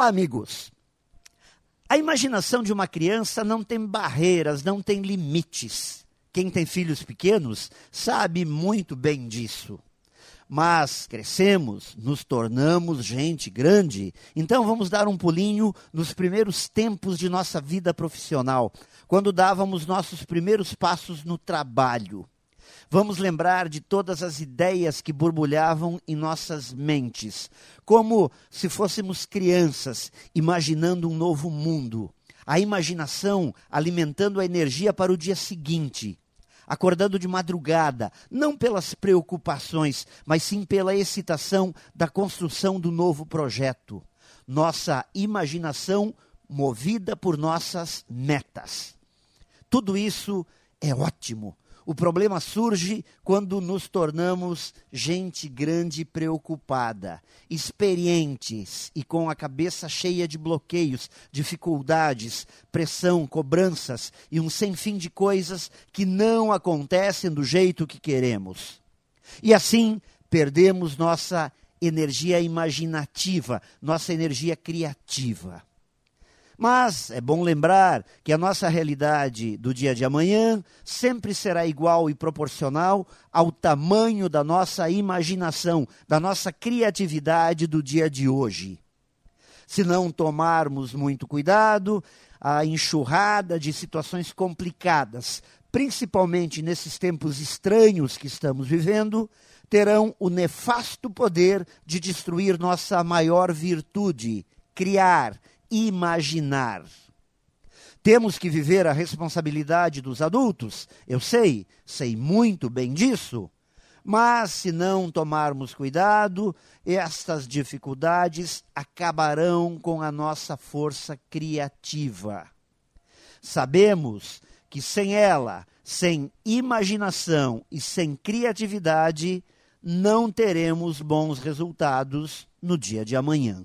Olá, amigos! A imaginação de uma criança não tem barreiras, não tem limites. Quem tem filhos pequenos sabe muito bem disso. Mas crescemos, nos tornamos gente grande, então vamos dar um pulinho nos primeiros tempos de nossa vida profissional, quando dávamos nossos primeiros passos no trabalho. Vamos lembrar de todas as ideias que borbulhavam em nossas mentes, como se fôssemos crianças imaginando um novo mundo. A imaginação alimentando a energia para o dia seguinte. Acordando de madrugada, não pelas preocupações, mas sim pela excitação da construção do novo projeto. Nossa imaginação movida por nossas metas. Tudo isso é ótimo o problema surge quando nos tornamos gente grande preocupada, experientes e com a cabeça cheia de bloqueios, dificuldades, pressão, cobranças e um sem fim de coisas que não acontecem do jeito que queremos. E assim perdemos nossa energia imaginativa, nossa energia criativa. Mas é bom lembrar que a nossa realidade do dia de amanhã sempre será igual e proporcional ao tamanho da nossa imaginação, da nossa criatividade do dia de hoje. Se não tomarmos muito cuidado, a enxurrada de situações complicadas, principalmente nesses tempos estranhos que estamos vivendo, terão o nefasto poder de destruir nossa maior virtude, criar, imaginar. Temos que viver a responsabilidade dos adultos, eu sei, sei muito bem disso. Mas se não tomarmos cuidado, estas dificuldades acabarão com a nossa força criativa. Sabemos que sem ela, sem imaginação e sem criatividade, não teremos bons resultados no dia de amanhã.